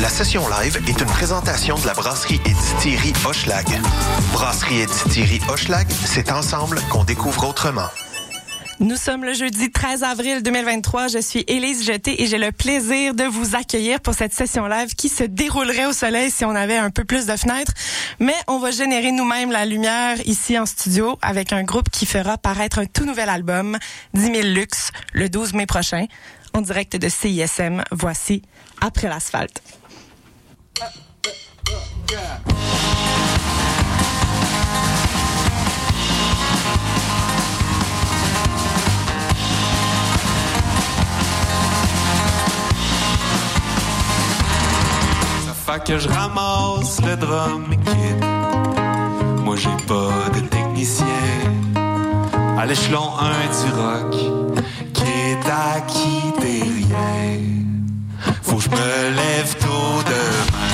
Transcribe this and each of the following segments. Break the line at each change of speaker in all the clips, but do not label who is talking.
La session live est une présentation de la brasserie et distillerie Hochelag. Brasserie et distillerie Hochelag, c'est ensemble qu'on découvre autrement.
Nous sommes le jeudi 13 avril 2023. Je suis Élise Jeté et j'ai le plaisir de vous accueillir pour cette session live qui se déroulerait au soleil si on avait un peu plus de fenêtres. Mais on va générer nous-mêmes la lumière ici en studio avec un groupe qui fera paraître un tout nouvel album, 10 000 Luxe, le 12 mai prochain. En direct de CISM, voici Après l'asphalte.
Fait que je ramasse le drum kit. Moi j'ai pas de technicien à l'échelon 1 du rock qui est acquis des rien. Faut que je me lève tôt demain.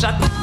J'attends.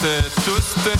te toesten.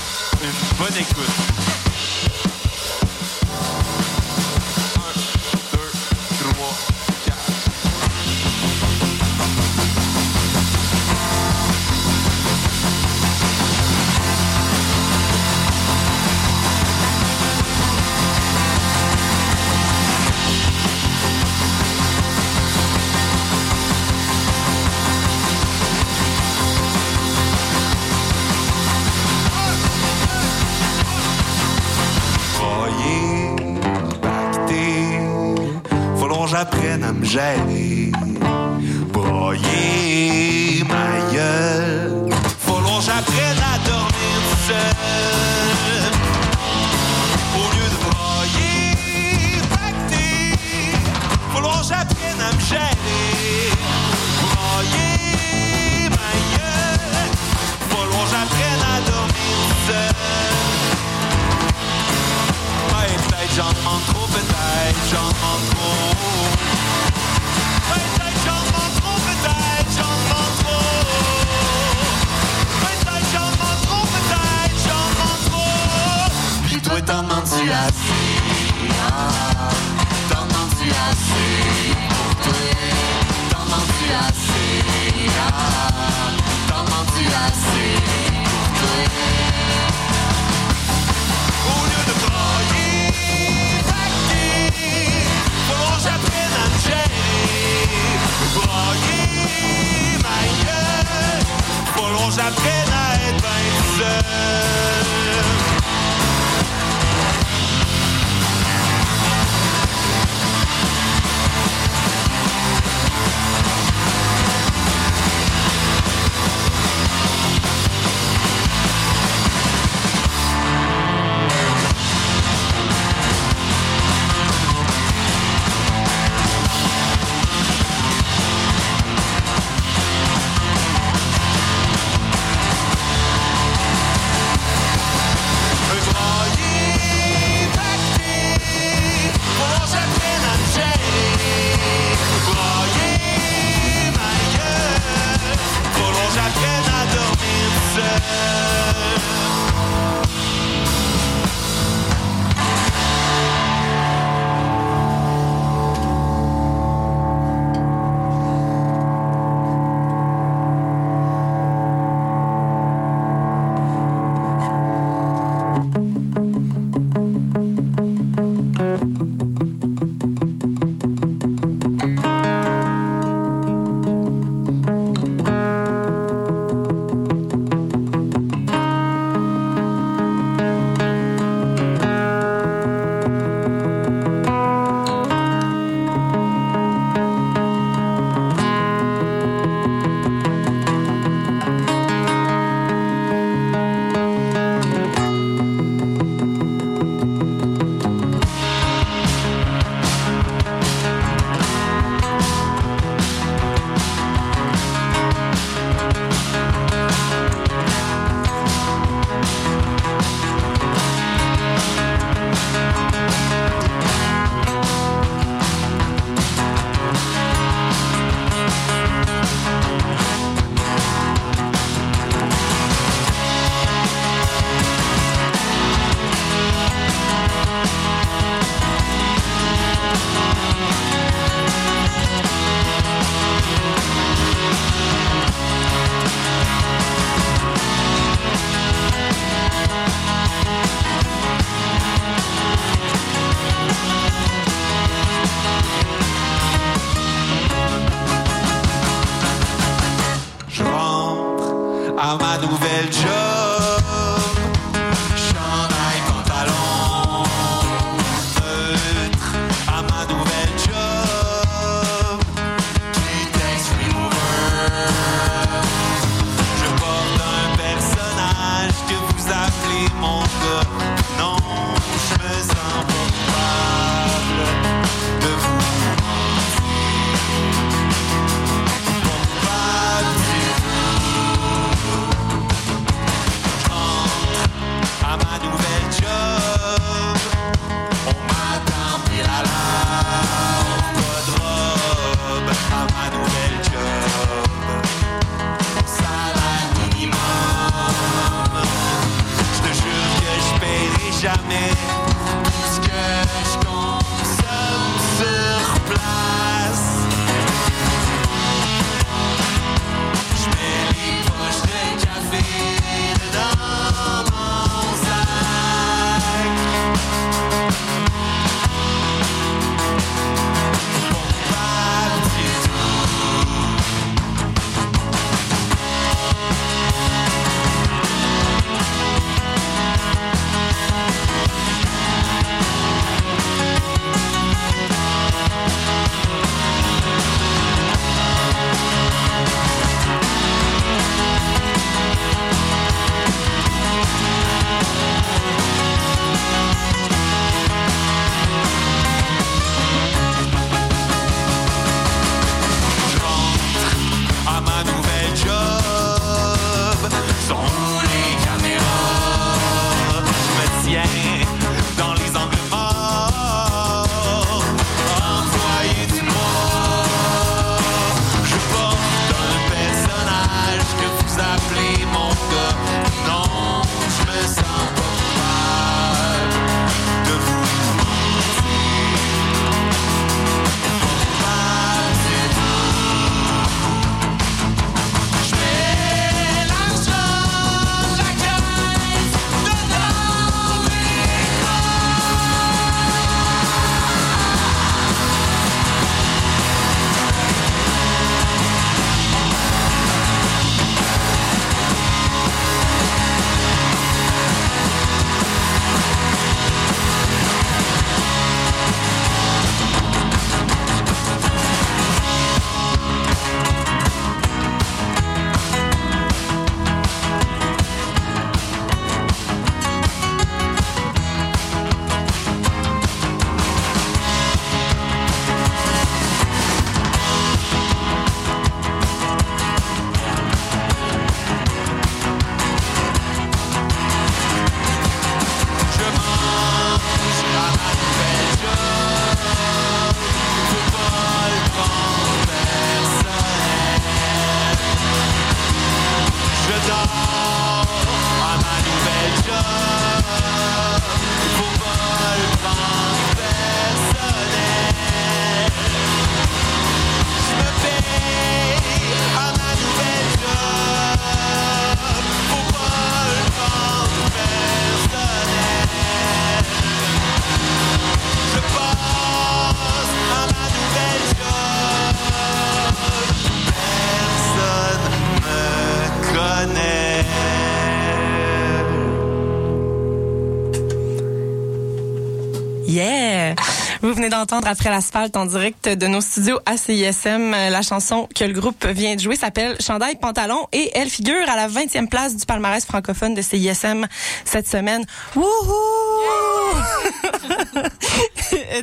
D'entendre après l'asphalte en direct de nos studios à CISM. Euh, La chanson que le groupe vient de jouer s'appelle Chandail Pantalon et elle figure à la 20e place du palmarès francophone de CISM cette semaine. Wouhou!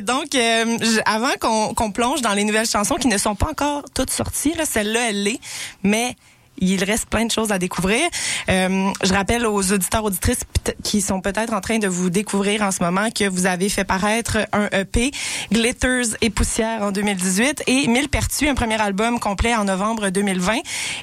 Donc, euh, avant qu'on plonge dans les nouvelles chansons qui ne sont pas encore toutes sorties, là, celle-là, elle l'est, mais il reste plein de choses à découvrir. Euh, je rappelle aux auditeurs auditrices qui sont peut-être en train de vous découvrir en ce moment que vous avez fait paraître un EP Glitters et poussière en 2018 et Mille Pertus, un premier album complet en novembre 2020.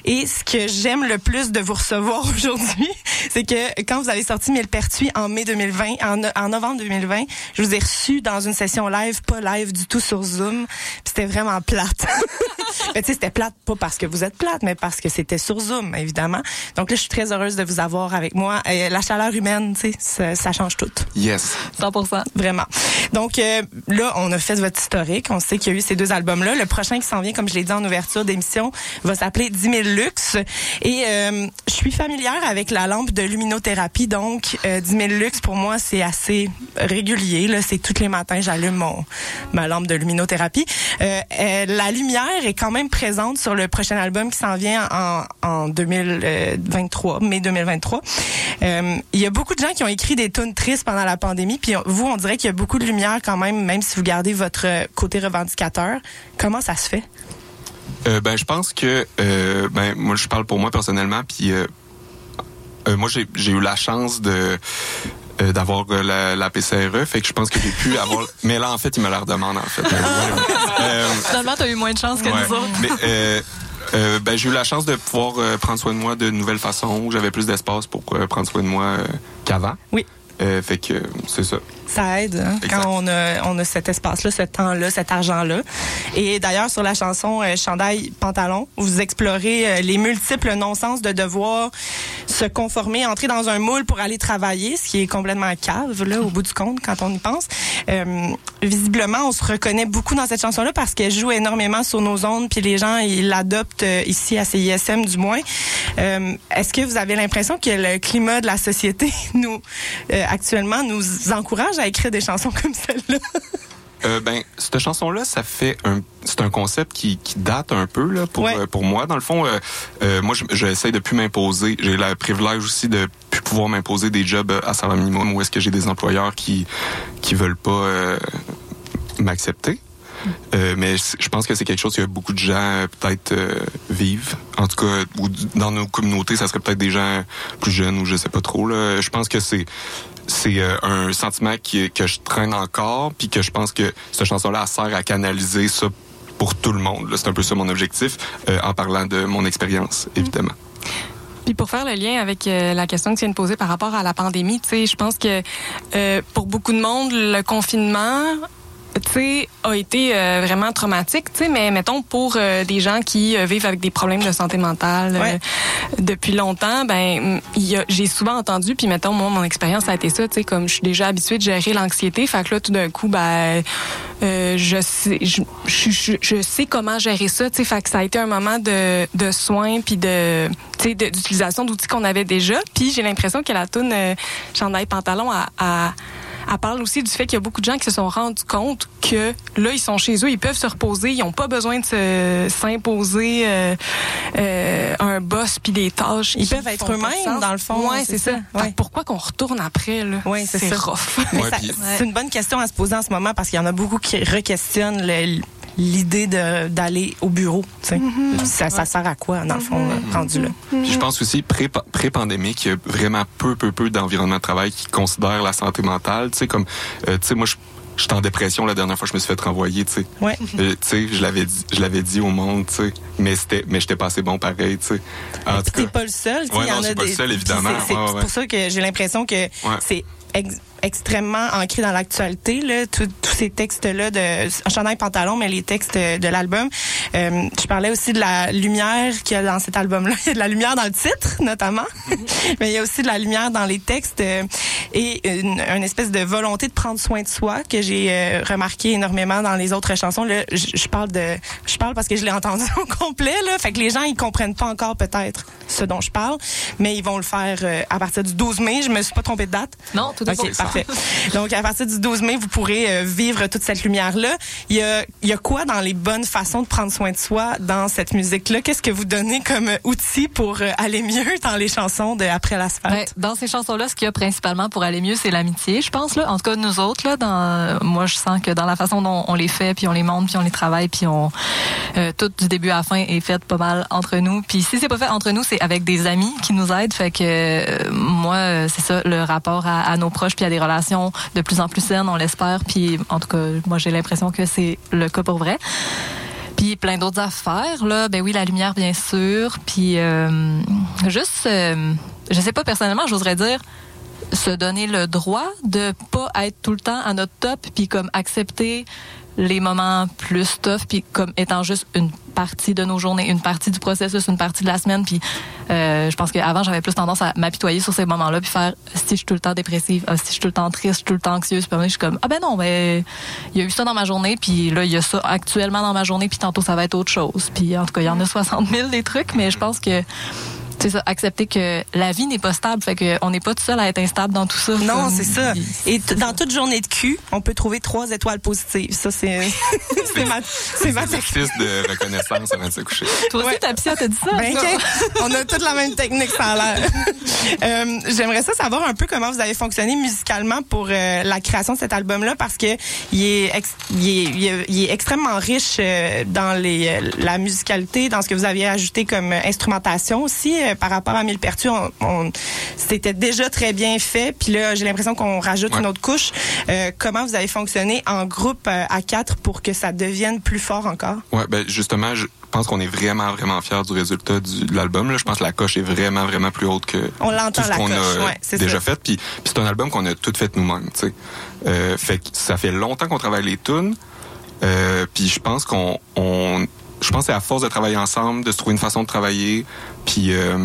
Et ce que j'aime le plus de vous recevoir aujourd'hui, c'est que quand vous avez sorti Mille Pertus en mai 2020, en, no- en novembre 2020, je vous ai reçu dans une session live, pas live du tout sur Zoom. C'était vraiment plate. Mais tu sais, c'était plate pas parce que vous êtes plate, mais parce que c'était sur Zoom, évidemment. Donc là, je suis très heureuse de vous avoir avec moi. Euh, la chaleur humaine, tu sais, ça, ça change tout.
Yes.
100%.
Vraiment. Donc euh, là, on a fait votre historique. On sait qu'il y a eu ces deux albums-là. Le prochain qui s'en vient, comme je l'ai dit en ouverture d'émission, va s'appeler 10 000 luxe. Et euh, je suis familière avec la lampe de luminothérapie. Donc, euh, 10 000 luxe, pour moi, c'est assez régulier. Là, C'est tous les matins, j'allume mon ma lampe de luminothérapie. Euh, euh, la lumière est quand même présente sur le prochain album qui s'en vient en, en 2023, mai 2023. Euh, Il y a beaucoup de gens qui ont écrit des tunes tristes pendant la pandémie, puis vous, on dirait qu'il y a beaucoup de lumière quand même, même si vous gardez votre côté revendicateur. Comment ça se fait?
Euh, ben, je pense que, euh, ben, moi, je parle pour moi personnellement, puis euh, euh, moi, j'ai eu la chance de euh, d'avoir euh, la, la PCRE, fait que je pense que j'ai pu avoir. Mais là, en fait, il me la redemande, en fait. Euh,
Finalement, t'as eu moins de chance que
Ouais.
nous autres.
Mais euh, ben, j'ai eu la chance de pouvoir euh, prendre soin de moi de nouvelles façons, où j'avais plus d'espace pour euh, prendre soin de moi qu'avant.
Oui.
Euh, fait que c'est ça.
Ça aide hein, quand on a, on a cet espace-là, ce temps-là, cet argent-là. Et d'ailleurs, sur la chanson euh, Chandail Pantalon, vous explorez euh, les multiples non-sens de devoir se conformer, entrer dans un moule pour aller travailler, ce qui est complètement cave, là, au bout du compte, quand on y pense. Euh, visiblement, on se reconnaît beaucoup dans cette chanson-là parce qu'elle joue énormément sur nos ondes, puis les gens, ils l'adoptent euh, ici à CISM, du moins. Euh, Est-ce que vous avez l'impression que le climat de la société, nous, euh, actuellement, nous encourage à écrire des chansons comme celle-là?
Euh, ben, cette chanson-là, ça fait un, c'est un concept qui, qui date un peu là pour
Ouais.
euh, pour moi. Dans le fond, euh, euh, moi, je- j'essaie de plus m'imposer. J'ai le privilège aussi de plus pouvoir m'imposer des jobs à salaire minimum où est-ce que j'ai des employeurs qui qui veulent pas m'accepter. Euh, mais je pense que c'est quelque chose que beaucoup de gens peut-être euh, vivent. En tout cas, ou dans nos communautés, ça serait peut-être des gens plus jeunes ou je sais pas trop. Là. Je pense que c'est c'est euh, un sentiment qui, que je traîne encore, puis que je pense que cette chanson-là sert à canaliser ça pour tout le monde. C'est un peu ça mon objectif, euh, en parlant de mon expérience, évidemment.
Puis pour faire le lien avec euh, la question que tu viens de poser par rapport à la pandémie, tu sais, je pense que euh, pour beaucoup de monde, le confinement, tu sais, a été euh, vraiment traumatique, tu sais, mais mettons pour euh, des gens qui euh, vivent avec des problèmes de santé mentale euh,
Ouais.
depuis longtemps, ben j'ai souvent entendu, puis mettons moi mon expérience a été ça, tu sais, comme je suis déjà habituée de gérer l'anxiété, fait que là tout d'un coup, ben euh, je sais, je, je, je, je sais comment gérer ça, tu sais, fait que ça a été un moment de, de soins puis de, tu sais, d'utilisation d'outils qu'on avait déjà, puis j'ai l'impression que la tune euh, chandail pantalon a, a elle parle aussi du fait qu'il y a beaucoup de gens qui se sont rendus compte que là, ils sont chez eux, ils peuvent se reposer, ils n'ont pas besoin de se- s'imposer euh, euh, un boss puis des tâches.
Ils peuvent être eux-mêmes, dans le fond,
Ouais,
c'est
ça.
Ouais.
pourquoi qu'on retourne après là?
Ouais, c'est ça.
rough.
Ouais,
c'est une bonne question à se poser en ce moment parce qu'il y en a beaucoup qui requestionnent le- l'idée de- d'aller au bureau. tu sais. Ça, ça sert à quoi, dans le fond, là, rendu là?
Puis je pense aussi, pré- pré-pandémique, il y a vraiment peu, peu, peu d'environnement de travail qui considère la santé mentale. Tu sais, comme, euh, tu sais, moi, je J'étais en dépression la dernière fois que je me suis fait renvoyer, tu sais.
Ouais.
Euh, tu sais, je l'avais dit, je l'avais dit au monde, tu sais. Mais c'était, mais j'étais pas assez bon pareil, tu sais. En tout cas,
pas le seul. tu sais,
Ouais,
y
non,
en a
c'est pas le seul, évidemment.
C'est
Ouais, ouais.
pour ça que j'ai l'impression que c'est ex- extrêmement ancré dans l'actualité, là, tous ces textes-là de chandail pantalon, mais les textes de l'album. Euh, je parlais aussi de la lumière qu'il y a dans cet album-là. Il y a de la lumière dans le titre, notamment, mais il y a aussi de la lumière dans les textes euh, et une, une espèce de volonté de prendre soin de soi que j'ai euh, remarqué énormément dans les autres chansons. Là, je, je parle de, je parle parce que je l'ai entendu au complet. Là, fait que les gens ils comprennent pas encore peut-être ce dont je parle, mais ils vont le faire euh, à partir du 12 mai. Je me suis pas trompée de date.
Non, tout à fait.
Donc, à partir du 12 mai, vous pourrez euh, vivre toute cette lumière-là. Il y a, y a quoi dans les bonnes façons de prendre soin de soi dans cette musique-là? Qu'est-ce que vous donnez comme outil pour euh, aller mieux dans les chansons de Après l'asphalte?
Ouais, dans ces chansons-là, ce qu'il y a principalement pour aller mieux, c'est l'amitié, je pense. Là. En tout cas, nous autres, là, dans, moi, je sens que dans la façon dont on les fait, puis on les monte, puis on les travaille, puis on euh, tout du début à la fin est fait pas mal entre nous. Puis si c'est pas fait entre nous, c'est avec des amis qui nous aident. Fait que euh, moi, euh, c'est ça, le rapport à, à nos proches, puis à des relations de plus en plus saines, on l'espère. Puis en tout cas, moi, j'ai l'impression que c'est le cas pour vrai. Puis plein d'autres affaires là, ben oui, la lumière bien sûr, puis euh, juste euh, je sais pas personnellement, j'oserais dire se donner le droit de pas être tout le temps à notre top puis comme accepter les moments plus tough puis comme étant juste une partie de nos journées, une partie du processus, une partie de la semaine puis euh, je pense qu'avant j'avais plus tendance à m'apitoyer sur ces moments-là puis faire si je suis tout le temps dépressive, ah, si je suis tout le temps triste, je suis tout le temps anxieuse, puis je suis comme ah ben non, ben il y a eu ça dans ma journée puis là il y a ça actuellement dans ma journée puis tantôt ça va être autre chose. Puis en tout cas, il y en a 60 000 des trucs mais je pense que c'est ça, accepter que la vie n'est pas stable, fait que on n'est pas tout seul à être instable dans tout ça.
Non, c'est ça. Et dans toute journée de cul, on peut trouver trois étoiles positives. Ça, c'est c'est ma, c'est ma technique.
Exercice de reconnaissance avant de se coucher.
Toi aussi,
Ouais.
ta psy, elle t'a dit ça?
Ben. On a toute la même technique, ça a l'air. Euh, J'aimerais ça savoir un peu comment vous avez fonctionné musicalement pour euh, la création de cet album-là, parce que il est, ex- il est, il est, il est extrêmement riche euh, dans les, la musicalité, dans ce que vous aviez ajouté comme instrumentation aussi. Par rapport à Millepertuis, on, on- c'était déjà très bien fait. Puis là, j'ai l'impression qu'on rajoute
Ouais.
une autre couche. Euh, comment vous avez fonctionné en groupe euh, à quatre pour que ça devienne plus fort encore?
Ouais, ben justement, je pense qu'on est vraiment, vraiment fiers du résultat du, de l'album. là. Je pense que la coche est vraiment, vraiment plus haute que
On l'entend,
tout ce
la
qu'on
coche.
a
Ouais,
déjà
ça.
fait. Puis, puis c'est un album qu'on a tout fait nous-mêmes. tu sais. Euh, fait que ça fait longtemps qu'on travaille les tunes. Euh, puis je pense qu'on, on, je pense que c'est à force de travailler ensemble, de se trouver une façon de travailler. Puis euh,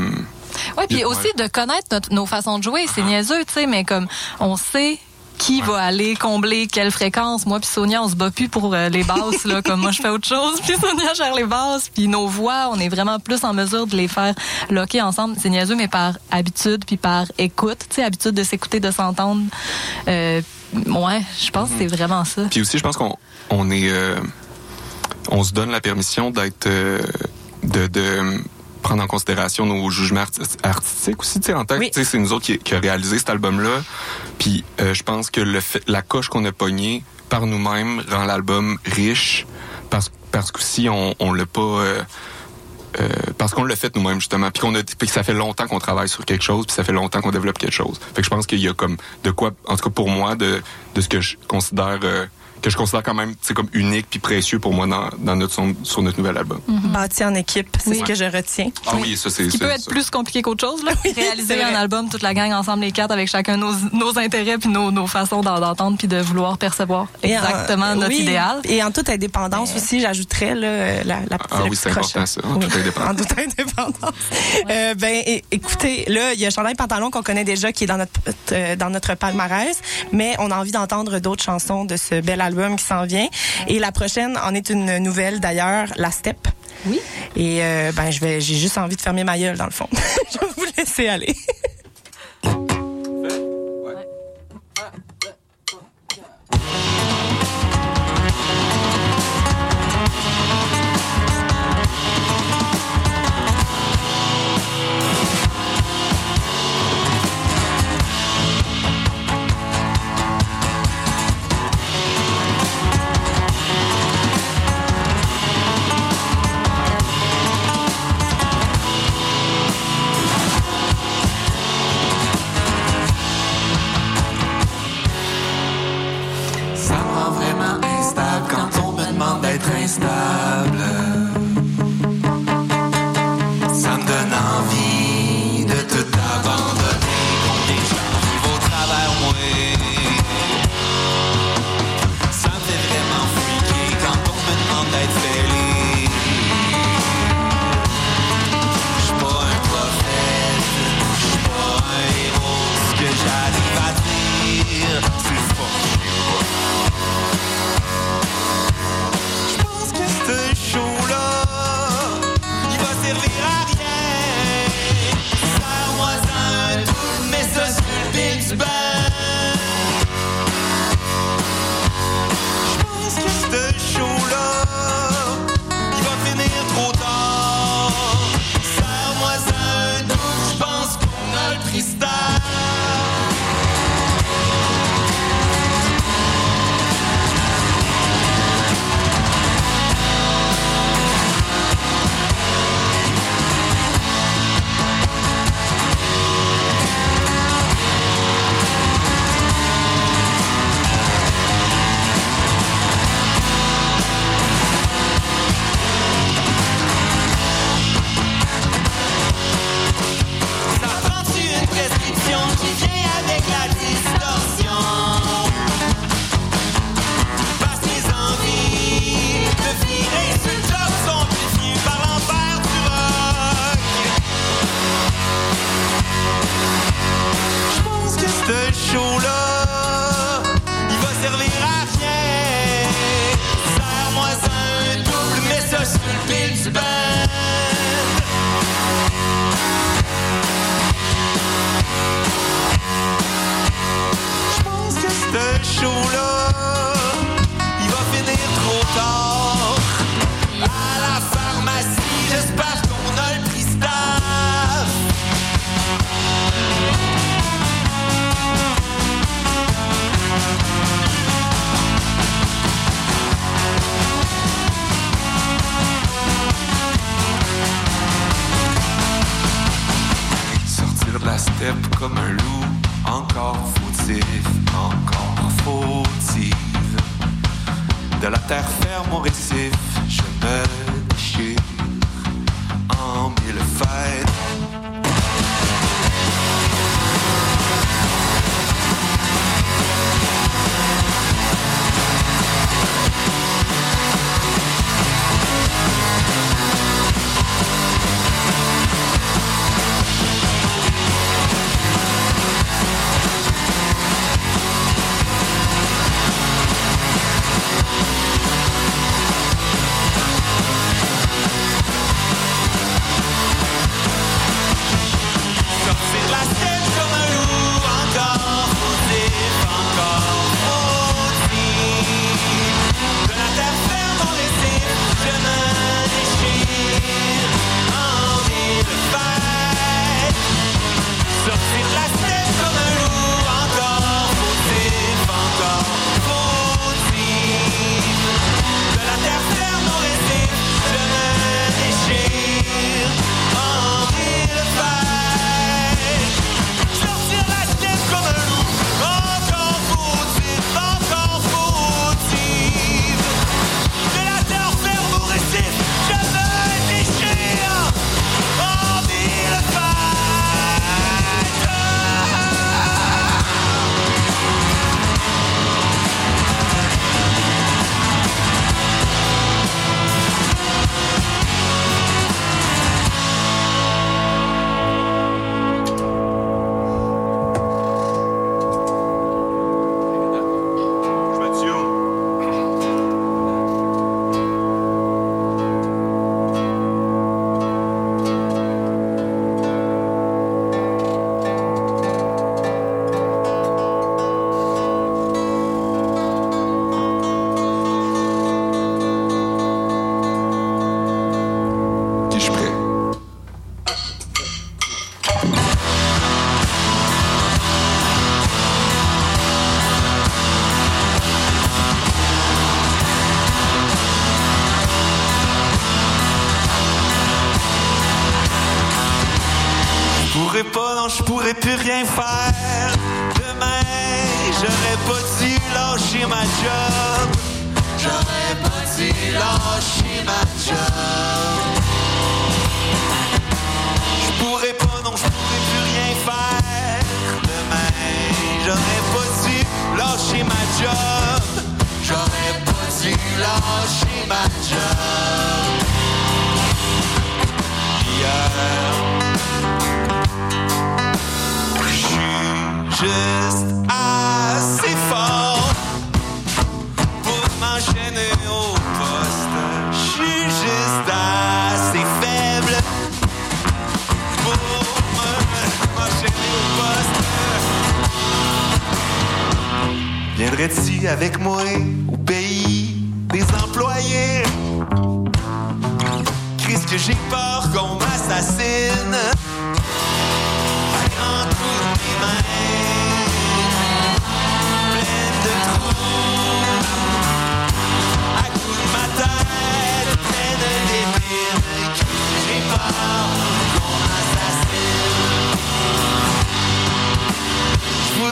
Ouais, puis
Ouais.
aussi de connaître notre- nos façons de jouer. C'est niaiseux, tu sais, mais comme on sait qui va aller combler quelle fréquence. Moi puis Sonia, on se bat plus pour euh, les basses là, comme moi je fais autre chose, puis Sonia gère les basses, puis nos voix, on est vraiment plus en mesure de les faire locker ensemble. C'est niaiseux, mais par habitude puis par écoute, tu sais, habitude de s'écouter, de s'entendre. Euh, ouais, je pense que c'est vraiment ça.
Puis aussi, je pense qu'on on est, euh, on se donne la permission d'être, euh, de, de prendre en considération nos jugements artis- artistiques aussi. Tu sais, en tant
Oui.
c'est nous autres qui, qui a réalisé cet album-là. Puis euh, je pense que le fait, la coche qu'on a pognée par nous-mêmes rend l'album riche parce, parce que si on, on l'a pas. euh, euh, parce qu'on l'a fait nous-mêmes justement, puis qu'on a, puis que ça fait longtemps qu'on travaille sur quelque chose, puis ça fait longtemps qu'on développe quelque chose. Fait que je pense qu'il y a comme de quoi, en tout cas pour moi, de, de ce que je considère euh, que je considère quand même, c'est comme unique puis précieux pour moi dans, dans notre son- sur notre nouvel album.
Bâti en équipe, c'est
Oui.
ce que je retiens.
Ah oui, ça c'est.
qui peut être
ça.
plus compliqué qu'autre chose. Là. Réaliser un album, toute la gang ensemble, les quatre, avec chacun nos, nos intérêts puis nos, nos façons d'en- d'entendre puis de vouloir percevoir
Et en-
exactement notre
oui,
idéal.
Et en toute indépendance aussi, j'ajouterais là, la, la petite
Ah oui, c'est important, ça, en toute indépendance.
En toute indépendance. Euh, ben, écoutez, là, il y a Chandail Pantalon qu'on connaît déjà qui est dans notre euh, dans notre palmarès, mais on a envie d'entendre d'autres chansons de ce bel album qui s'en vient. Et la prochaine en est une nouvelle d'ailleurs, La Step.
Oui.
Et euh, ben, je vais, j'ai juste envie de fermer ma gueule dans le fond. je vais vous laisser aller.
de la steppe comme un loup, encore fautif, encore fautive. De la terre ferme au récif, je me déchire en mille fêtes.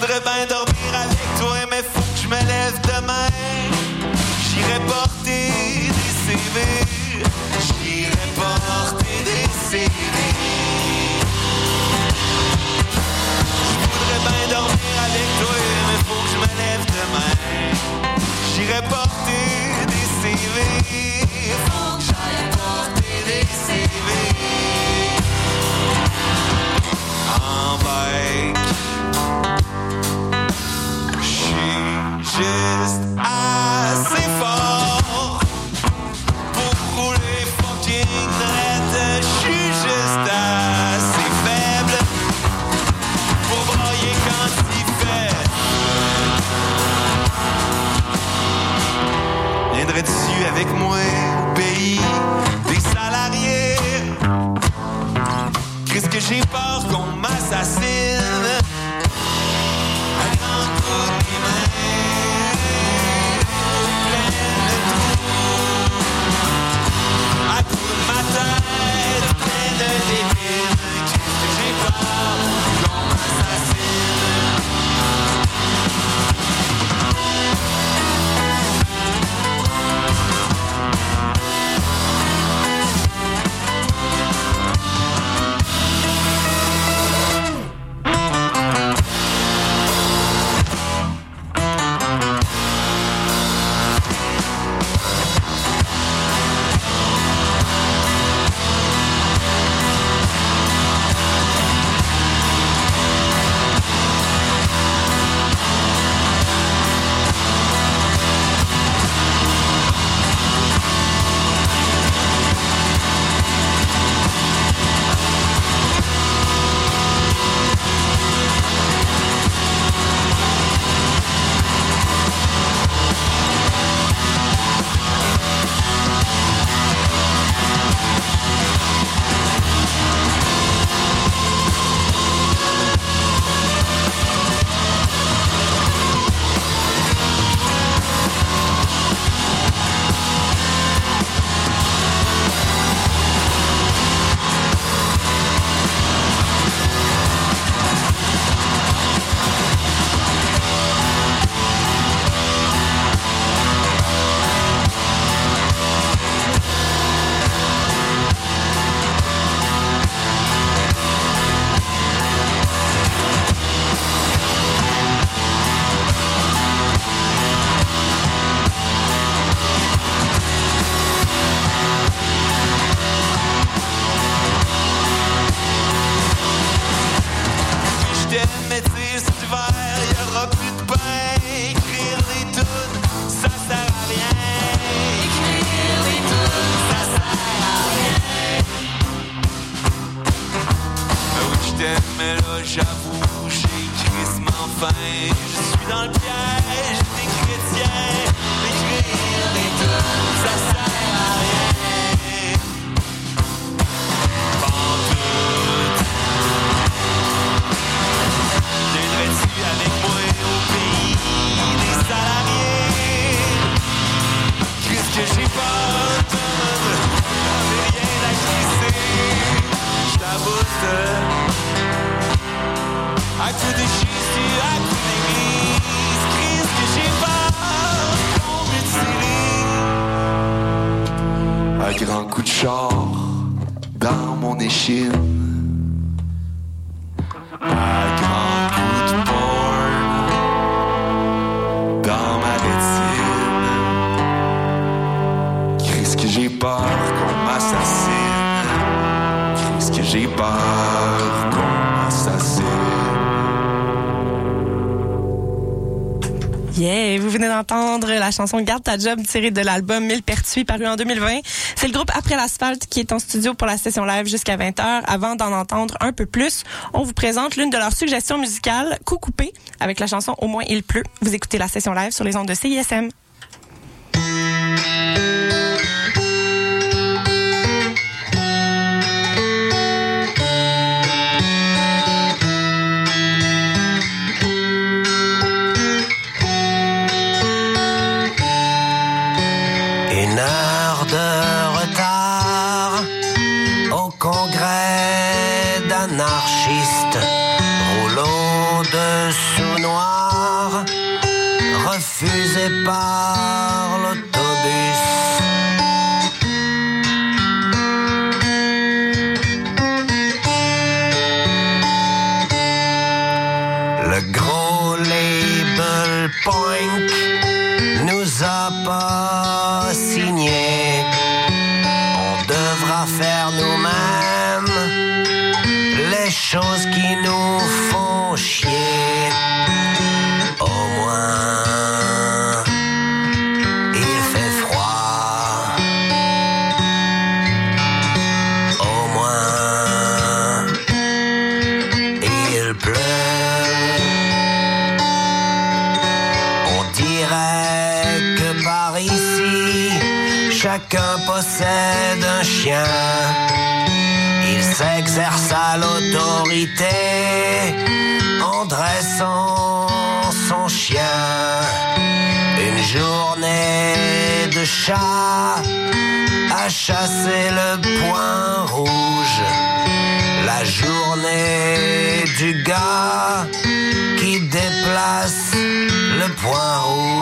Je voudrais bien dormir avec toi, mais faut que je me lève demain. J'irai porter des CV, j'irai porter des CV. Je voudrais bien dormir avec toi, mais faut que je me lève demain. J'irai porter des CV, faut que j'aille porter des CV. En bike. just I char dans mon échine.
Vous venez d'entendre la chanson Garde ta job tirée de l'album Mille Pertuis paru en 2020. C'est le groupe Après l'asphalte qui est en studio pour la session live jusqu'à 20h. Avant d'en entendre un peu plus, on vous présente l'une de leurs suggestions musicales, Coup coupé, avec la chanson Au moins il pleut. Vous écoutez la session live sur les ondes de CISM.
L'autorité en dressant son chien. Une journée de chat à chasser le point rouge. La journée du gars qui déplace le point rouge.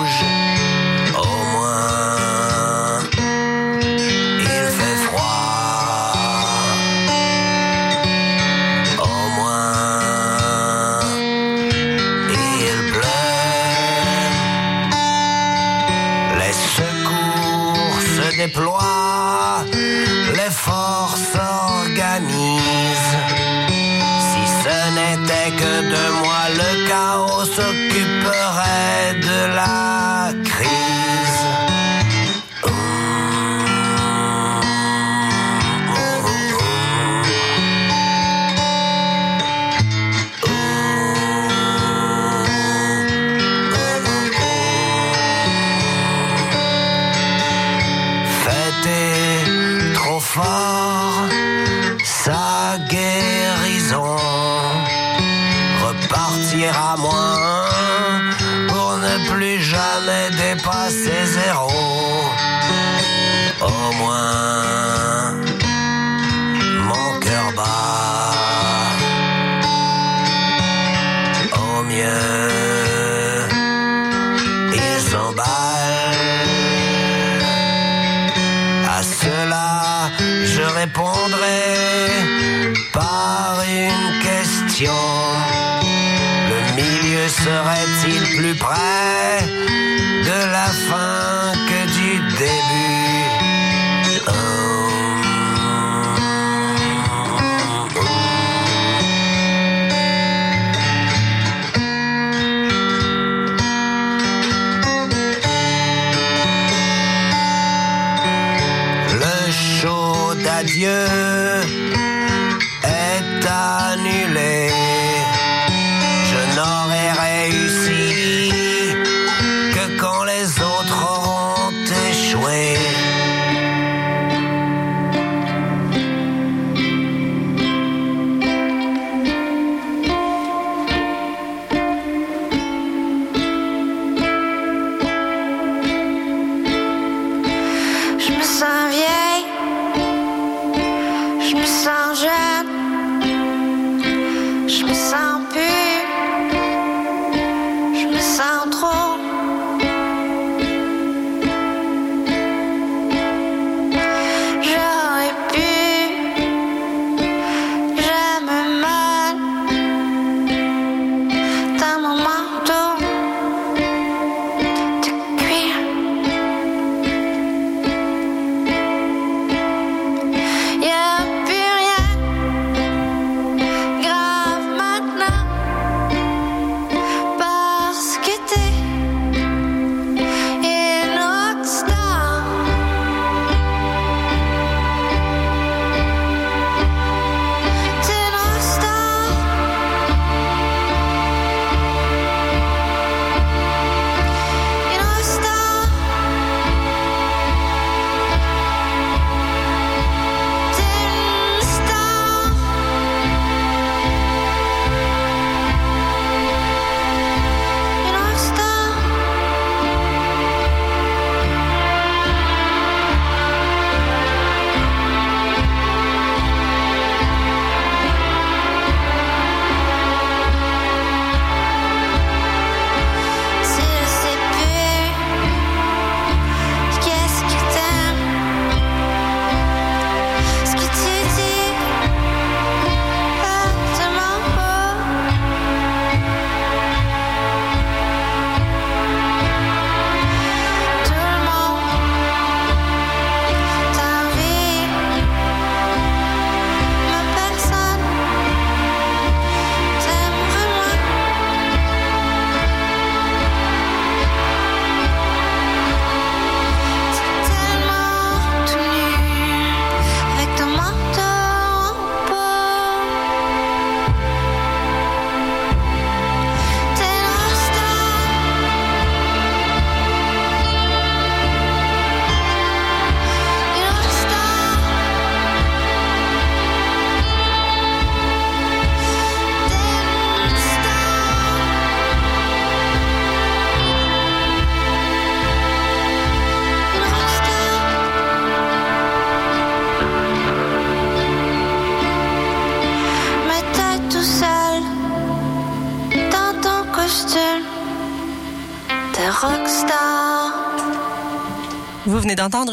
À cela, je répondrai par une question. Le milieu serait-il plus près de la fin que du début?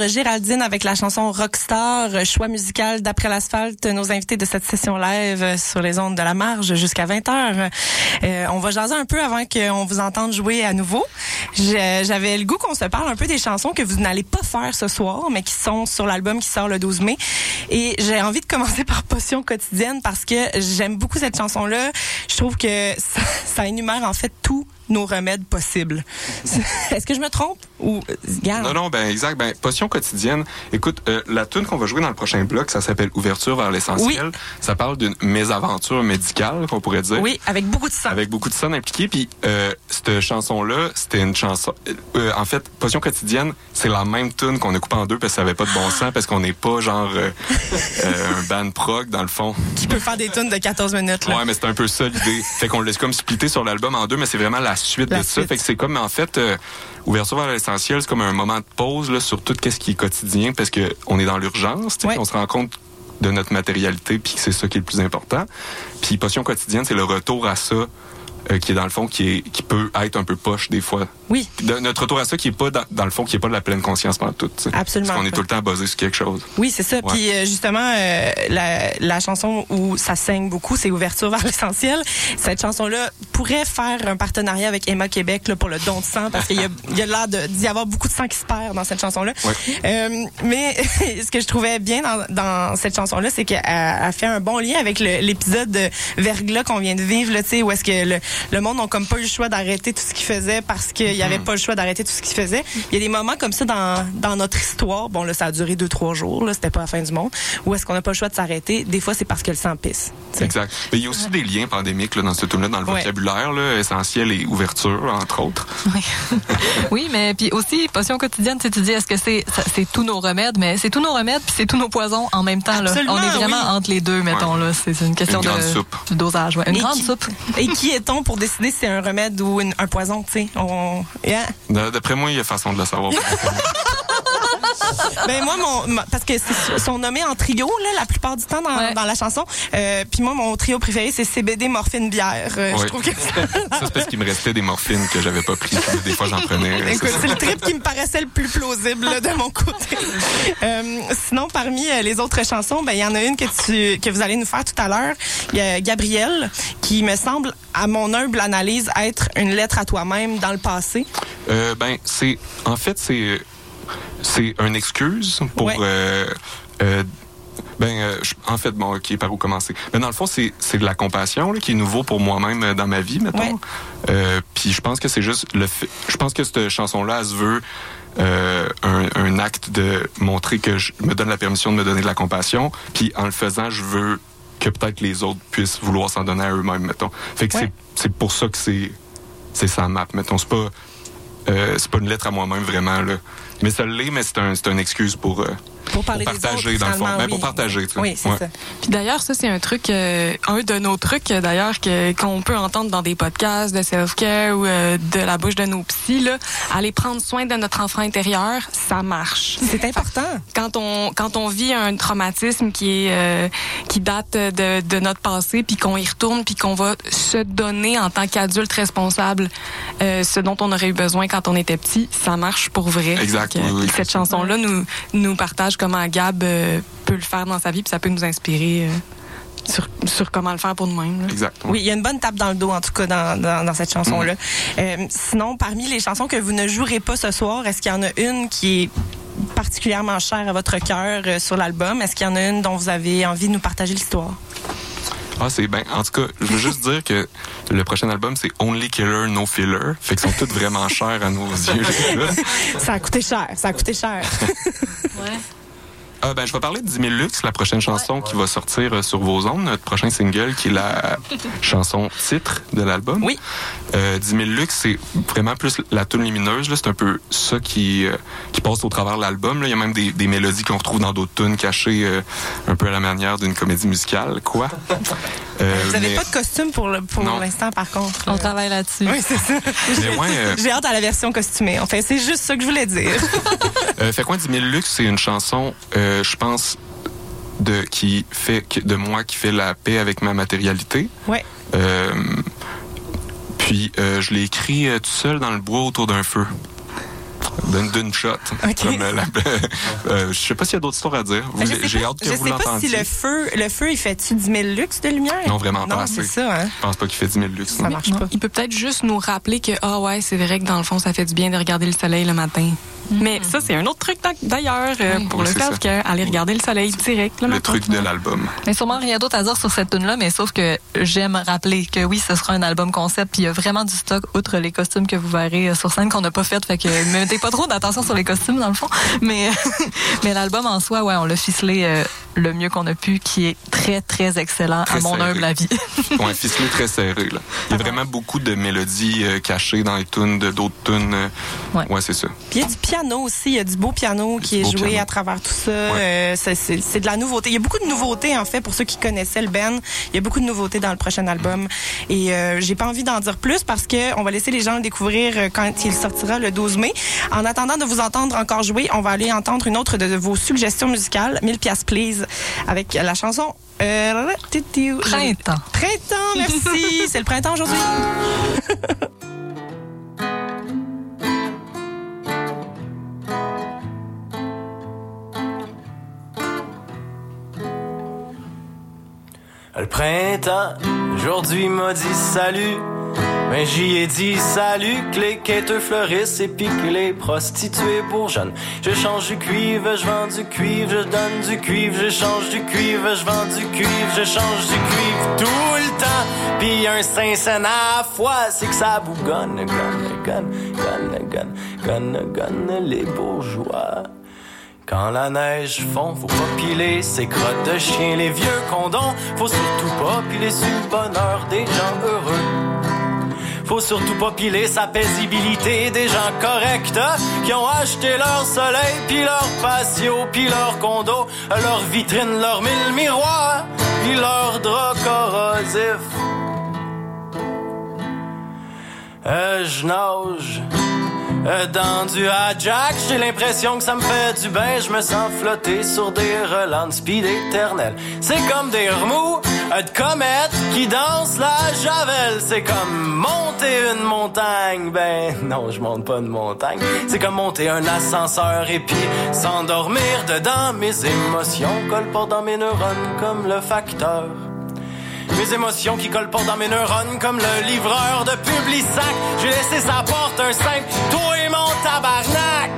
Géraldine avec la chanson Rockstar, euh, choix musical d'après l'asphalte, nos invités de cette session live euh, sur les ondes de la marge jusqu'à 20h. Euh, on va jaser un peu avant qu'on vous entende jouer à nouveau. J'avais le goût qu'on se parle un peu des chansons que vous n'allez pas faire ce soir, mais qui sont sur l'album qui sort le 12 mai. Et j'ai envie de commencer par Potion quotidienne parce que j'aime beaucoup cette chanson-là. Je trouve que ça, énumère en fait tous nos remèdes possibles. Est-ce que je me trompe? Ou regarde.
Non, non, ben exact. Ben, potion quotidienne. Écoute, euh, la tune qu'on va jouer dans le prochain bloc, ça s'appelle Ouverture vers l'essentiel. Ça parle d'une mésaventure médicale, qu'on pourrait dire.
Oui, avec beaucoup de sang.
Avec beaucoup de scènes impliquées. Puis euh, cette chanson-là, c'était une chanson. euh, en fait, Potion quotidienne, c'est la même tune qu'on a coupée en deux parce que ça avait pas de bon sens, parce qu'on n'est pas genre euh, euh, un band prog dans le fond.
Qui peut faire des tunes de 14 minutes. Là.
Ouais, mais c'est un peu ça l'idée. fait qu'on l'a comme splitté sur l'album en deux, mais c'est vraiment la suite
La
de ça. Fait que c'est comme en fait euh, ouverture vers l'essentiel, c'est comme un moment de pause là, sur tout ce qui est quotidien parce que on est dans l'urgence,
Ouais.
puis on se rend compte de notre matérialité puis que c'est ça qui est le plus important. Puis potion quotidienne, c'est le retour à ça euh, qui est dans le fond qui est qui peut être un peu poche des fois.
Oui,
De- notre retour à ça qui est pas dans, dans le fond qui est pas de la pleine conscience pendant tout. tu sais.
Absolument
Parce qu'on est tout le temps basé sur quelque chose.
oui, c'est ça.
Ouais.
Puis euh, justement, euh, la, la chanson où ça saigne beaucoup, c'est Ouverture vers l'essentiel. Cette chanson-là pourrait faire un partenariat avec Emma Québec là, pour le don de sang parce qu'il y a, il y a l'air d'y avoir beaucoup de sang qui se perd dans cette chanson-là.
Ouais.
Euh, mais ce que je trouvais bien dans, dans cette chanson-là, c'est qu'elle elle fait un bon lien avec l'épisode de Verglas qu'on vient de vivre, là, tu sais, où est-ce que le, le monde n'a comme pas eu le choix d'arrêter tout ce qu'il faisait parce qu'il n'y avait pas le choix d'arrêter tout ce qu'il faisait. Il y a des moments comme ça dans, dans notre histoire. Bon, là, ça a duré deux, trois jours, là, c'était pas la fin du monde. Où est-ce qu'on n'a pas le choix de s'arrêter? Des fois, c'est parce que le sang pisse.
Exact. Mais il y a aussi des liens pandémiques là, dans ce tune-là, dans le
Ouais.
vocabulaire, là, essentiel et ouverture, entre autres.
Oui. oui, mais puis aussi, potion quotidienne, tu sais, tu dis, est-ce que c'est c'est tous nos remèdes, mais c'est tous nos remèdes puis c'est tous nos poisons en même temps. Là. On est vraiment
oui.
entre les deux, mettons. là. C'est une question
Une
de
soupe.
du dosage. Ouais. Une
Et
grande
qui-
soupe.
Et qui est-on pour décider si c'est un remède ou une- un poison, tu sais? On...
D'après moi, il y a façon de le savoir.
Ben moi mon ma- parce que c'est sont nommés en trio là la plupart du temps dans,
Ouais.
dans la chanson. Euh, puis moi mon trio préféré c'est CBD morphine bière. Euh, Je trouve que
Ça, c'est parce qu'il me restait des morphines que j'avais pas pris. Des fois, j'en prenais.
Écoute,
C'est
le trip qui me paraissait le plus plausible là, de mon côté. Euh, sinon, parmi euh, les autres chansons, ben il y en a une que tu que vous allez nous faire tout à l'heure. Il y a Gabrielle qui me semble, à mon humble analyse, être une lettre à toi-même dans le passé.
Euh, ben, c'est. En fait, c'est. C'est une excuse pour.
Ouais.
euh, euh, ben, euh, je- en fait, bon, ok, par où commencer? Ben, dans le fond, c'est de la compassion là, qui est nouveau pour moi-même dans ma vie, mettons.
Ouais.
Euh, Puis je pense que c'est juste le fait. Je pense que cette chanson-là, elle se veut euh, un, un acte de montrer que je me donne la permission de me donner de la compassion. Puis en le faisant, je veux que peut-être les autres puissent vouloir s'en donner à eux-mêmes, mettons. Fait que
Ouais.
c'est pour ça que c'est sa map, mettons. C'est pas c'est pas une lettre à moi-même vraiment là. Mais ça l'est, mais c'est un une excuse pour euh,
Pour parler
pour
des
partager
autres,
dans le fond. Ben,
oui.
pour partager. tu sais.
Oui, c'est
Ouais.
ça.
Puis d'ailleurs, ça, c'est un truc, euh, un de nos trucs, euh, d'ailleurs, que- qu'on peut entendre dans des podcasts de self-care ou euh, de la bouche de nos psys, là. Aller prendre soin de notre enfant intérieur, ça marche.
C'est important.
Quand on, quand on vit un traumatisme qui est, euh, qui date de, de notre passé, puis qu'on y retourne, puis qu'on va se donner en tant qu'adulte responsable euh, ce dont on aurait eu besoin quand on était petit, ça marche pour vrai.
Exact,
Donc,
oui,
cette chanson-là nous, nous partage comment Gab euh, peut le faire dans sa vie, puis ça peut nous inspirer euh, sur, sur comment le faire pour nous-mêmes. là.
Exact. ouais.
Oui, il y a une bonne tape dans le dos, en tout cas, dans, dans, dans cette chanson-là. Euh, sinon, parmi les chansons que vous ne jouerez pas ce soir, est-ce qu'il y en a une qui est particulièrement chère à votre cœur euh, sur l'album? Est-ce qu'il y en a une dont vous avez envie de nous partager l'histoire?
Ah, c'est bien. En tout cas, je veux juste dire que le prochain album, c'est Only Killer, No Filler. Fait qu'ils sont toutes vraiment chères à nos yeux.
Ça a coûté cher, ça a coûté cher.
Ah, ben, je vais parler de 10 000 Lux, la prochaine chanson qui va sortir euh, sur vos ondes, notre prochain single, qui est la chanson titre de l'album.
Oui.
Euh, 10 000 Lux, c'est vraiment plus la tune lumineuse. là. C'est un peu ça qui, euh, qui passe au travers de l'album. Il y a même des, des mélodies qu'on retrouve dans d'autres tunes cachées, euh, un peu à la manière d'une comédie musicale, quoi. Euh,
Vous n'avez
mais-
pas de costume pour l'instant, par contre.
On
Euh,
travaille là-dessus.
Oui, c'est ça.
Ouais, euh,
J'ai hâte à la version costumée. En fait, c'est juste ça que je voulais dire.
Euh, fait quoi 10 000 Lux, c'est une chanson, euh, je pense, de qui fait que- de moi qui fait la paix avec ma matérialité.
Ouais.
Euh, puis euh, je l'ai écrit euh, tout seul dans le bois autour d'un feu. D'une shot.
Ok.
Comme, euh, la- euh, je sais pas s'il y a d'autres histoires à dire.
Je
J'ai
pas-
hâte que
je
vous
sais pas si
l'entendiez.
le feu, le feu, il fait-tu 10 000 lux de lumière?
Non, vraiment pas
Non,
assez.
c'est ça, hein?
Je pense pas qu'il fait 10 000 luxe.
Ça marche pas.
Il peut peut-être juste nous rappeler que, ah ouais, c'est vrai que dans le fond, ça fait du bien de regarder le soleil le matin. Mais ça, c'est un autre truc d'a- d'ailleurs euh,
Oui.
pour
Oui,
le
c'est ça.
self-care. Aller regarder le soleil direct le,
truc de l'album.
Mais sûrement rien d'autre à dire sur cette tune là mais sauf que j'aime rappeler que oui, ce sera un album concept, puis il y a vraiment du stock outre les costumes que vous verrez euh, sur scène qu'on n'a pas fait, fait que ne mettez pas trop d'attention sur les costumes dans le fond. Mais mais l'album en soi, ouais, on l'a ficelé euh, le mieux qu'on a pu, qui est très très excellent
Très
à mon
serré.
humble avis.
Ouais, ficelé très serré. Là. Il y a vraiment beaucoup de mélodies euh, cachées dans les tunes, de d'autres tunes. euh.
Ouais.
ouais, c'est ça.
Puis il y a du piano aussi, il y a du beau piano qui
Du
est joué
piano.
à travers tout ça. Euh, c'est- c'est c'est de la nouveauté. Il y a beaucoup de nouveautés en fait pour ceux qui connaissaient le Ben. Il y a beaucoup de nouveautés dans le prochain album et euh, j'ai pas envie d'en dire plus parce que on va laisser les gens le découvrir euh, quand il sortira le 12 mai. En attendant de vous entendre encore jouer, on va aller entendre une autre de vos suggestions musicales, 1000 pièces please avec la chanson euh,
Printemps.
Printemps, merci. C'est le printemps aujourd'hui.
Le printemps, aujourd'hui m'a dit salut. Mais j'y ai dit salut, que les quêteux fleurissent et puis que les prostituées bourgeonnent. Je change du cuivre, je vends du cuivre, je donne du cuivre, je change du cuivre, je vends du cuivre, je change du cuivre tout le temps. Puis un Saint-Saëns à la fois, c'est que ça bougonne, gonne, gonne, gonne, gonne, gonne, gonne, les bourgeois. Quand la neige fond, faut pas piler ces crottes de chien, les vieux condons. Faut surtout pas piler sur le bonheur des gens heureux. Faut surtout pas piler sa paisibilité des gens corrects qui ont acheté leur soleil, puis leur patio, puis leur condo, leur vitrine, leur mille miroirs, puis leur drap corrosif. Euh, je nage dans du Jack, j'ai l'impression que ça me fait du bien. Je me sens flotter sur des relents de speed éternel. C'est comme des remous euh, de comètes qui dansent la javel. C'est comme monter une montagne. Ben non, je monte pas une montagne. C'est comme monter un ascenseur et puis s'endormir dedans. Mes émotions collent pas dans mes neurones comme le facteur. Mes émotions qui pas dans mes neurones comme le livreur de Publisac. J'ai laissé sa porte un simple toi et mon tabarnak.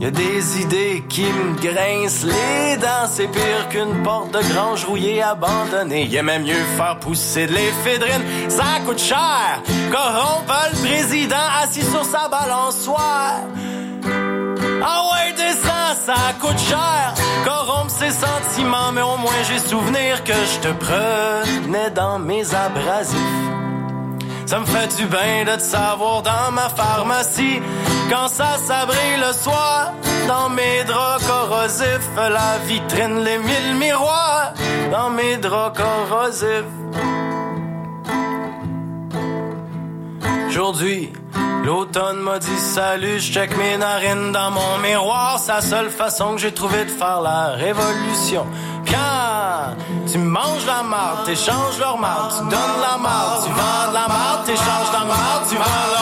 Y a des idées qui me grincent les dents, c'est pire qu'une porte de grange rouillée abandonnée. Y a même mieux faire pousser de l'éphédrine, ça coûte cher. Corrompre le président assis sur sa balançoire. Ah ouais, descends, ça coûte cher. Corrompre ses sentiments, mais au moins j'ai souvenir que je te prenais dans mes abrasifs. Ça me fait du bien de te savoir dans ma pharmacie quand ça s'abrille le soir dans mes draps corrosifs la vitrine les mille miroirs dans mes draps corrosifs Aujourd'hui, l'automne m'a dit salut, je check mes narines dans mon miroir. C'est la seule façon que j'ai trouvé de faire la révolution. Quand tu manges la marde, t'échanges leur marde, tu donnes la marde, tu vends de la marde, t'échanges la marde, tu vends leur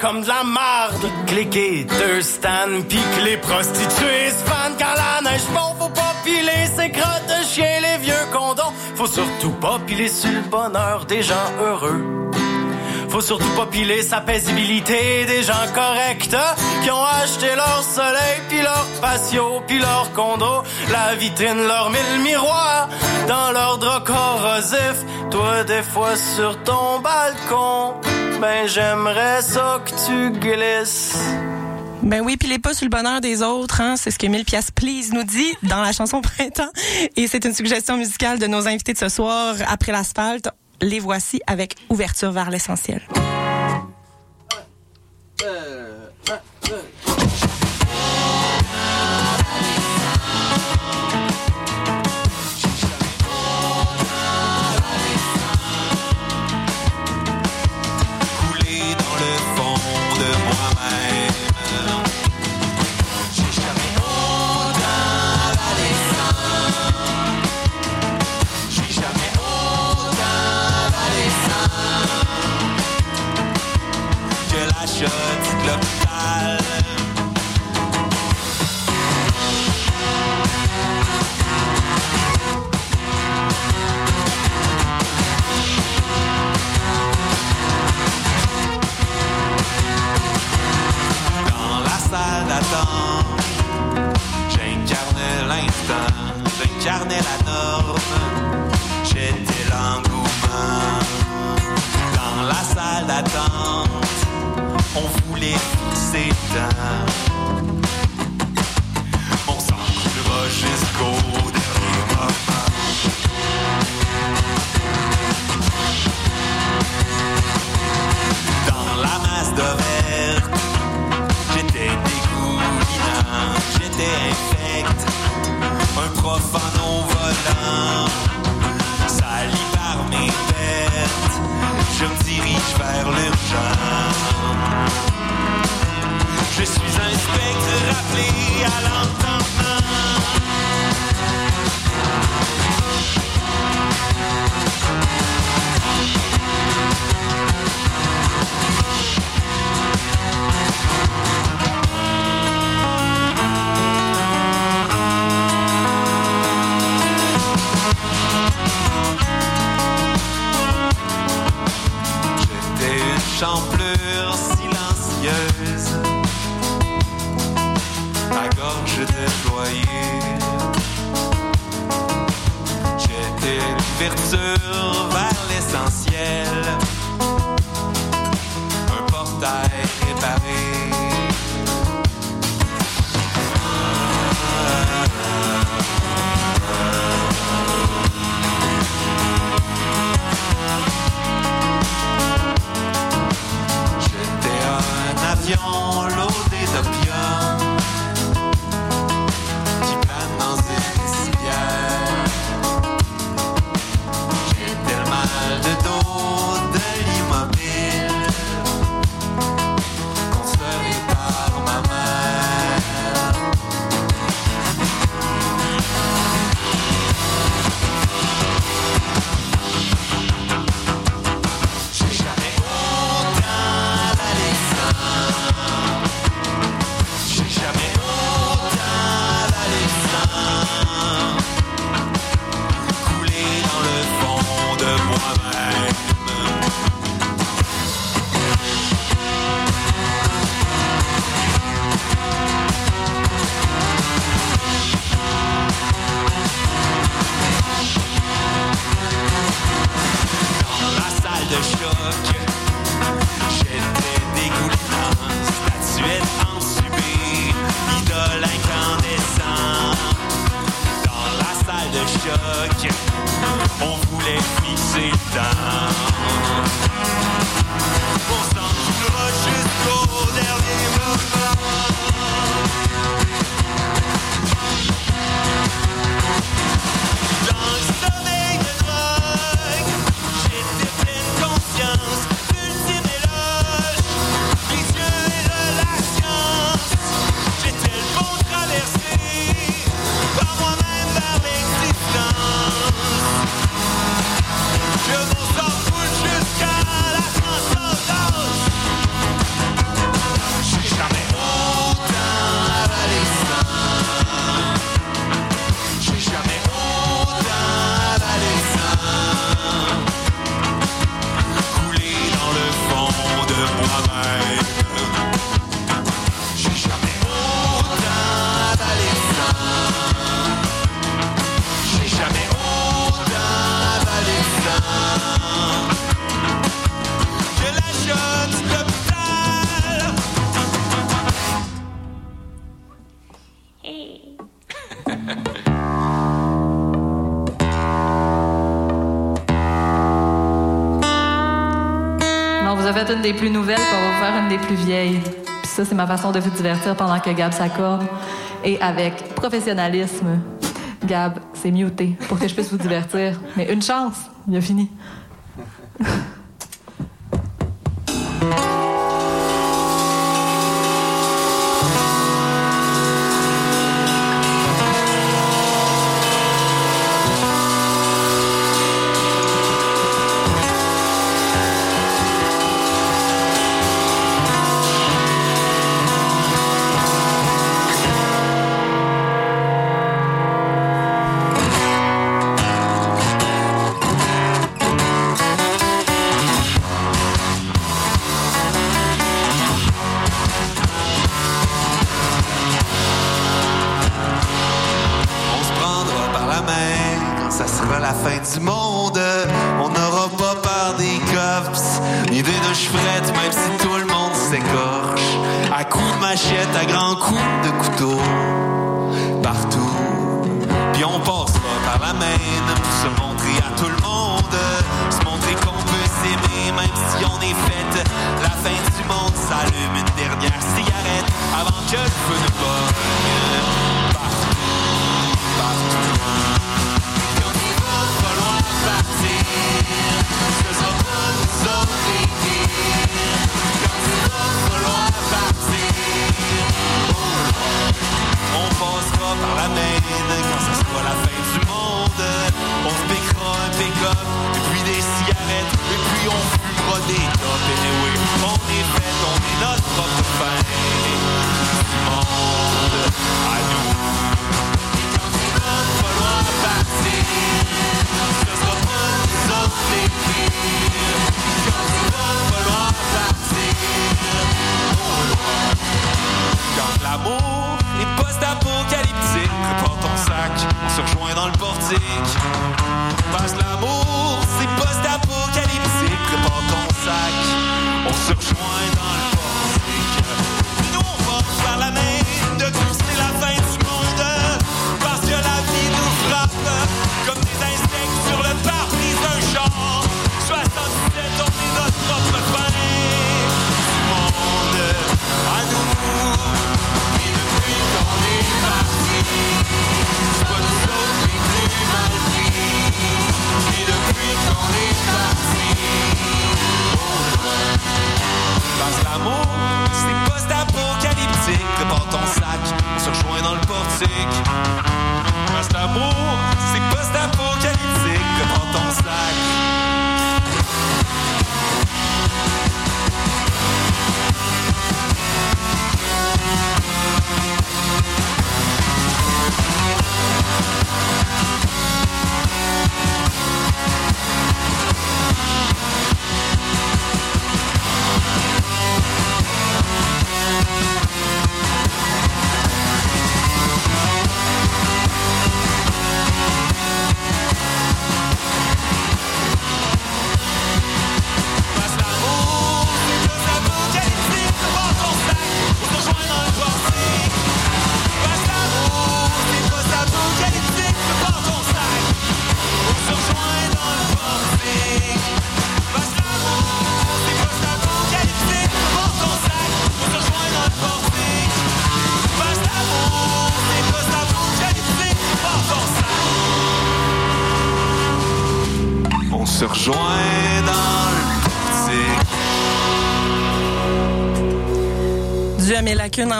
comme de la marde. Cliquer, te stand, pis que les prostituées se fanent quand la neige fond, faut pas piler ces crottes de chien, les vieux condons. Faut surtout pas piler sur le bonheur des gens heureux. Faut surtout pas piler sa paisibilité des gens corrects qui ont acheté leur soleil, puis leur patio, puis leur condo, la vitrine, leur mille miroirs dans leur drap corrosif. Toi, des fois sur ton balcon, ben j'aimerais ça que tu glisses.
Ben oui, puis les pas sur le bonheur des autres, hein, c'est ce que 1000 pièces please nous dit dans la chanson Printemps. Et c'est une suggestion musicale de nos invités de ce soir après l'asphalte. Les voici avec ouverture vers l'essentiel.
une
des plus nouvelles, puis on vous faire une des plus vieilles. Puis ça, c'est ma façon de vous divertir pendant que Gab s'accorde. Et avec professionnalisme, Gab s'est muté pour que je puisse vous divertir. Mais une chance, il a fini.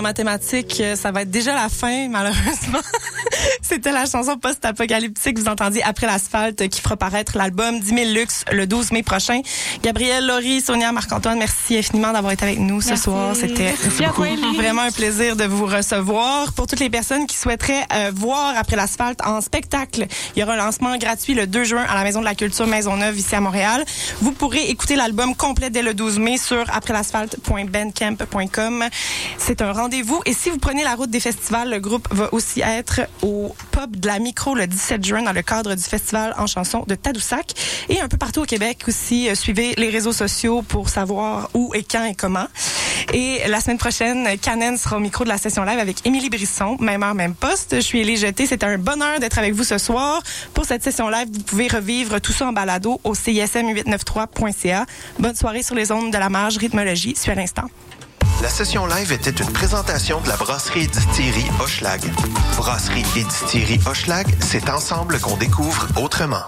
Mathématiques, euh, ça va être déjà la fin, malheureusement. C'était la chanson post-apocalyptique, vous entendiez Après l'asphalte, qui fera paraître l'album 10 000 Luxe le 12 mai prochain. Gabriel, Laurie, Sonia, Marc-Antoine, merci infiniment d'avoir été avec nous ce soir. C'était vraiment un plaisir de vous recevoir. Pour toutes les personnes qui souhaiteraient euh, voir Après l'asphalte en spectacle, il y aura un lancement gratuit le 2 juin à la Maison de la Culture Maisonneuve ici à Montréal. Vous pourrez écouter l'album complet dès le 12 mai sur aprèslasphalte.bandcamp.com. C'est un rendez-vous. Et si vous prenez la route des festivals, le groupe va aussi être au pub de la Micro le 17 juin dans le cadre du festival en chanson de Tadoussac et un peu partout au Québec aussi. Euh, Suivez les réseaux sociaux pour savoir où et quand et comment. Et la semaine prochaine, Canen sera au micro de la session live avec Émilie Brisson, même heure, même poste. Je suis Élie Jeté. C'était un bonheur d'être avec vous ce soir. Pour cette session live, vous pouvez revivre tout ça en balado au CISM893.ca. Bonne soirée sur les ondes de la marge rythmologie. Suis à l'instant.
La session live était une présentation de la brasserie et distillerie Hochelag. Brasserie et distillerie Hochelag, c'est ensemble qu'on découvre autrement.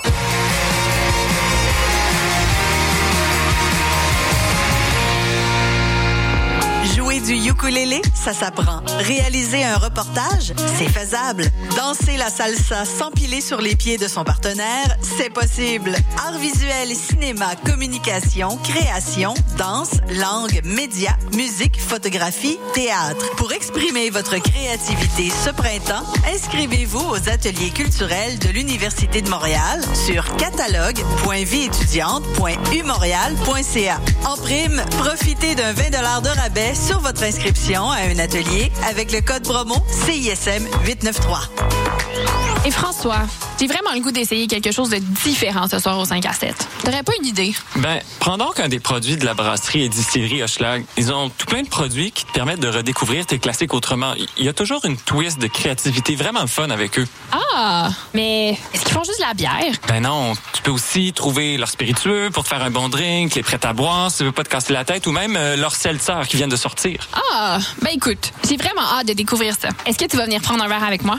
Du ukulélé, ça s'apprend. Réaliser un reportage, c'est faisable. Danser la salsa sans piler sur les pieds de son partenaire, c'est possible. Art visuel, cinéma, communication, création, danse, langue, médias, musique, photographie, théâtre. Pour exprimer votre créativité ce printemps, inscrivez-vous aux ateliers culturels de l'Université de Montréal sur catalogue.vieétudiante.umontréal.ca. En prime, profitez d'un 20 de rabais sur votre inscription à un atelier avec le code promo CISM 893.
Et François,
J'ai vraiment le goût d'essayer quelque chose de différent ce soir au 5 à 7. T'aurais pas une idée?
Ben, prends donc un des produits de la brasserie et distillerie Hochelag. Ils ont tout plein de produits qui te permettent de redécouvrir tes classiques autrement. Il y a toujours une twist de créativité vraiment fun avec eux.
Ah, mais est-ce qu'ils font juste de la bière?
Ben non, tu peux aussi trouver leur spiritueux pour te faire un bon drink, les prêts à boire si tu veux pas te casser la tête, ou même euh, leur seltzer qui viennent de sortir.
Ah, ben écoute, j'ai vraiment hâte de découvrir ça. Est-ce que tu vas venir prendre un verre avec moi?